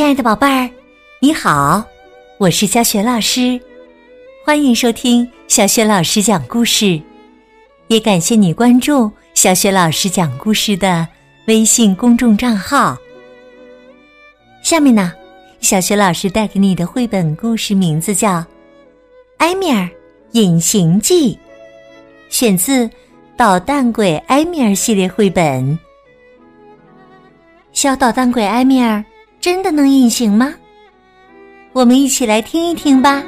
亲爱的宝贝儿，你好，我是小雪老师，欢迎收听小雪老师讲故事，也感谢你关注小雪老师讲故事的微信公众账号。下面呢，小雪老师带给你的绘本故事名字叫《埃米尔隐形记》，选自《捣蛋鬼埃米尔》系列绘本。小捣蛋鬼埃米尔。真的能隐形吗？我们一起来听一听吧。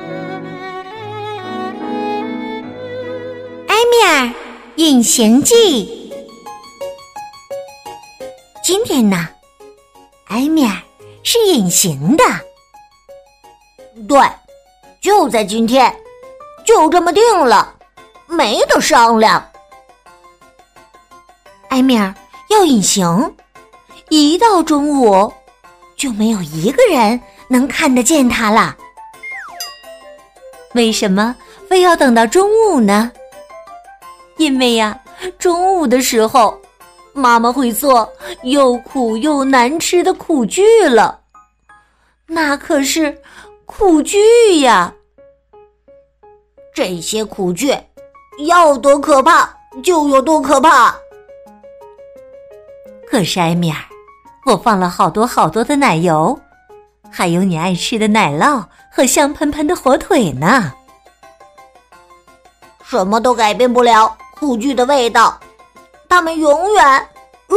埃米尔隐形记。今天呢，埃米尔是隐形的。对，就在今天，就这么定了，没得商量。埃米尔要隐形，一到中午。就没有一个人能看得见他了。为什么非要等到中午呢？因为呀，中午的时候，妈妈会做又苦又难吃的苦剧了。那可是苦剧呀！这些苦剧要多可怕就有多可怕。可是艾米尔。我放了好多好多的奶油，还有你爱吃的奶酪和香喷喷的火腿呢。什么都改变不了苦剧的味道，它们永远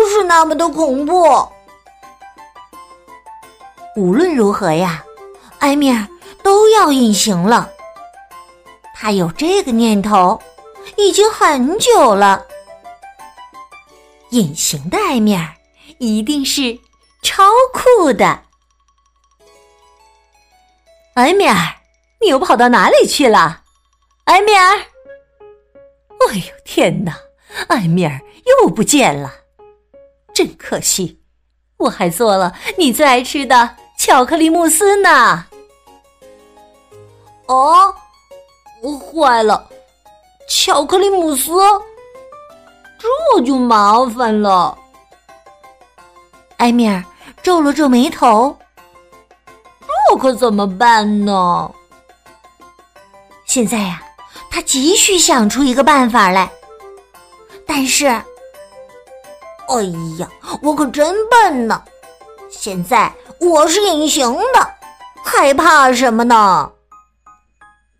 是那么的恐怖。无论如何呀，埃米尔都要隐形了。他有这个念头已经很久了。隐形的埃米尔。一定是超酷的，埃米尔，你又跑到哪里去了？埃米尔，哎呦天哪，埃米尔又不见了，真可惜，我还做了你最爱吃的巧克力慕斯呢。哦，坏了，巧克力慕斯，这就麻烦了。埃米尔皱了皱眉头，这可怎么办呢？现在呀，他急需想出一个办法来。但是，哎呀，我可真笨呢！现在我是隐形的，害怕什么呢？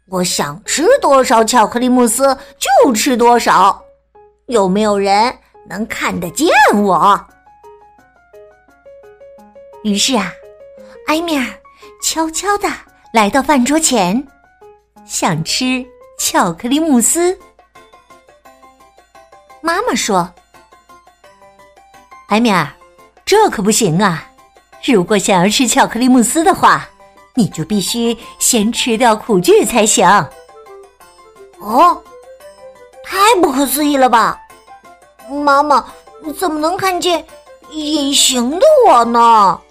我想吃多少巧克力慕斯就吃多少，有没有人能看得见我？于是啊，埃米尔悄悄的来到饭桌前，想吃巧克力慕斯。妈妈说：“埃米尔，这可不行啊！如果想要吃巧克力慕斯的话，你就必须先吃掉苦苣才行。”哦，太不可思议了吧！妈妈怎么能看见隐形的我呢？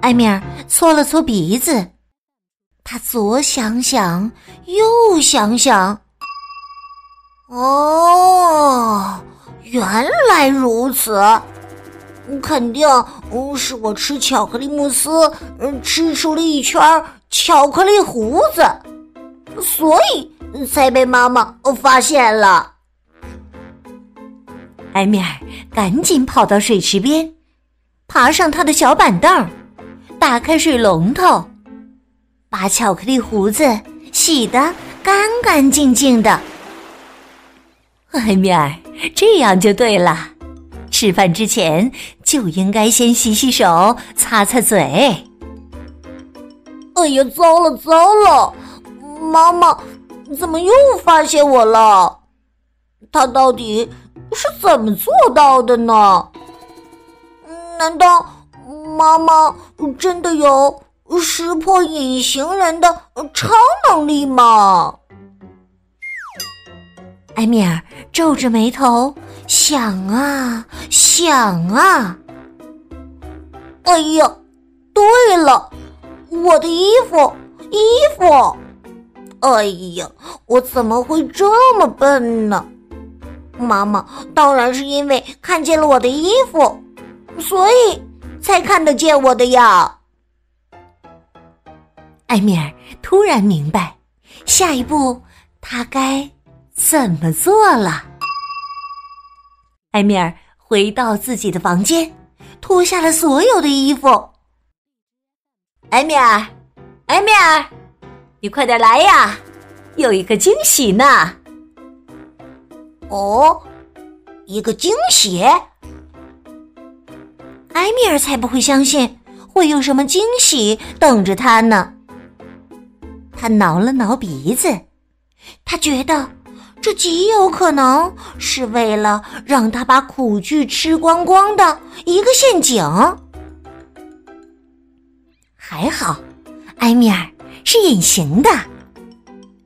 艾米尔搓了搓鼻子，他左想想，右想想。哦，原来如此，肯定是我吃巧克力慕斯，吃出了一圈巧克力胡子，所以才被妈妈发现了。艾米尔赶紧跑到水池边，爬上他的小板凳。打开水龙头，把巧克力胡子洗得干干净净的。艾米尔，这样就对了。吃饭之前就应该先洗洗手，擦擦嘴。哎呀，糟了糟了！妈妈怎么又发现我了？她到底是怎么做到的呢？难道？妈妈真的有识破隐形人的超能力吗？艾米尔皱着眉头想啊想啊。哎呀，对了，我的衣服，衣服！哎呀，我怎么会这么笨呢？妈妈当然是因为看见了我的衣服，所以。才看得见我的呀。艾米尔突然明白，下一步他该怎么做了。艾米尔回到自己的房间，脱下了所有的衣服。艾米尔，艾米尔，你快点来呀！有一个惊喜呢。哦，一个惊喜！埃米尔才不会相信会有什么惊喜等着他呢。他挠了挠鼻子，他觉得这极有可能是为了让他把苦剧吃光光的一个陷阱。还好，埃米尔是隐形的。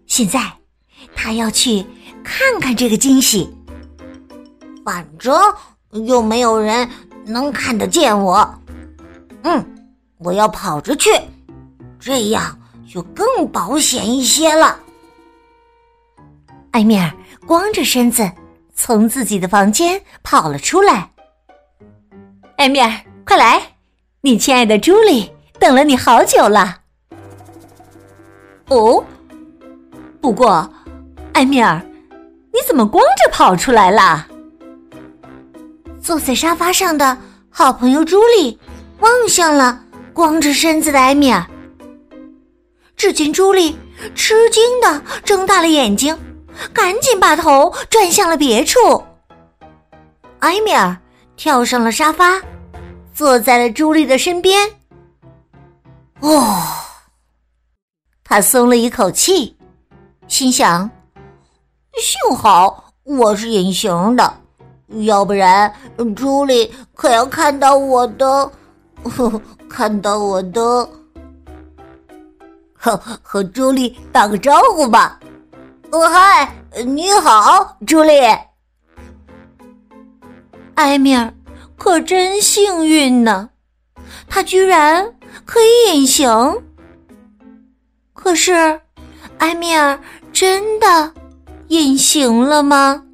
现在他要去看看这个惊喜，反正又没有人能看得见我。嗯，我要跑着去，这样。就更保险一些了。埃米尔光着身子从自己的房间跑了出来。埃米尔，快来！你亲爱的朱莉等了你好久了。哦，不过，埃米尔，你怎么光着跑出来了？坐在沙发上的好朋友朱莉望向了光着身子的埃米尔。只见朱莉吃惊的睁大了眼睛，赶紧把头转向了别处。埃米尔跳上了沙发，坐在了朱莉的身边。哦，他松了一口气，心想：幸好我是隐形的，要不然朱莉可要看到我的，看到我的。和和朱莉打个招呼吧。哦嗨，你好，朱莉。埃米尔可真幸运呢，他居然可以隐形。可是，埃米尔真的隐形了吗？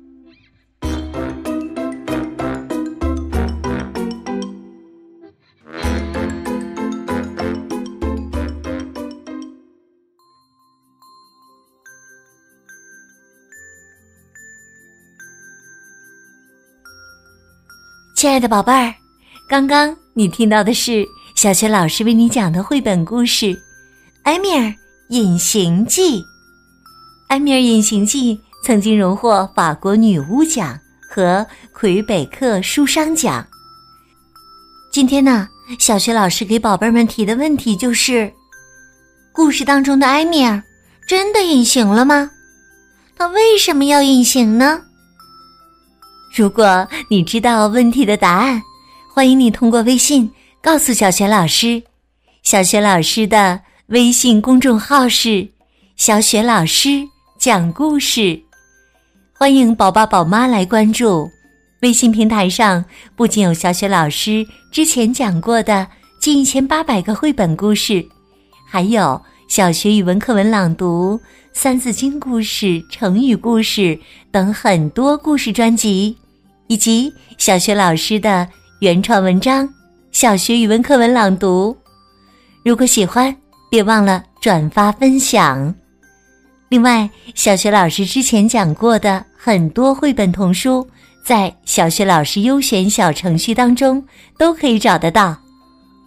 亲爱的宝贝儿，刚刚你听到的是小学老师为你讲的绘本故事《埃米尔隐形记》。《埃米尔隐形记》曾经荣获法国女巫奖和魁北克书商奖。今天呢，小学老师给宝贝们提的问题就是：故事当中的埃米尔真的隐形了吗？他为什么要隐形呢？如果你知道问题的答案，欢迎你通过微信告诉小雪老师。小雪老师的微信公众号是“小雪老师讲故事”，欢迎宝宝宝妈来关注。微信平台上不仅有小雪老师之前讲过的近一千八百个绘本故事，还有小学语文课文朗读、三字经故事、成语故事等很多故事专辑。以及小学老师的原创文章、小学语文课文朗读。如果喜欢，别忘了转发分享。另外，小学老师之前讲过的很多绘本童书，在小学老师优选小程序当中都可以找得到。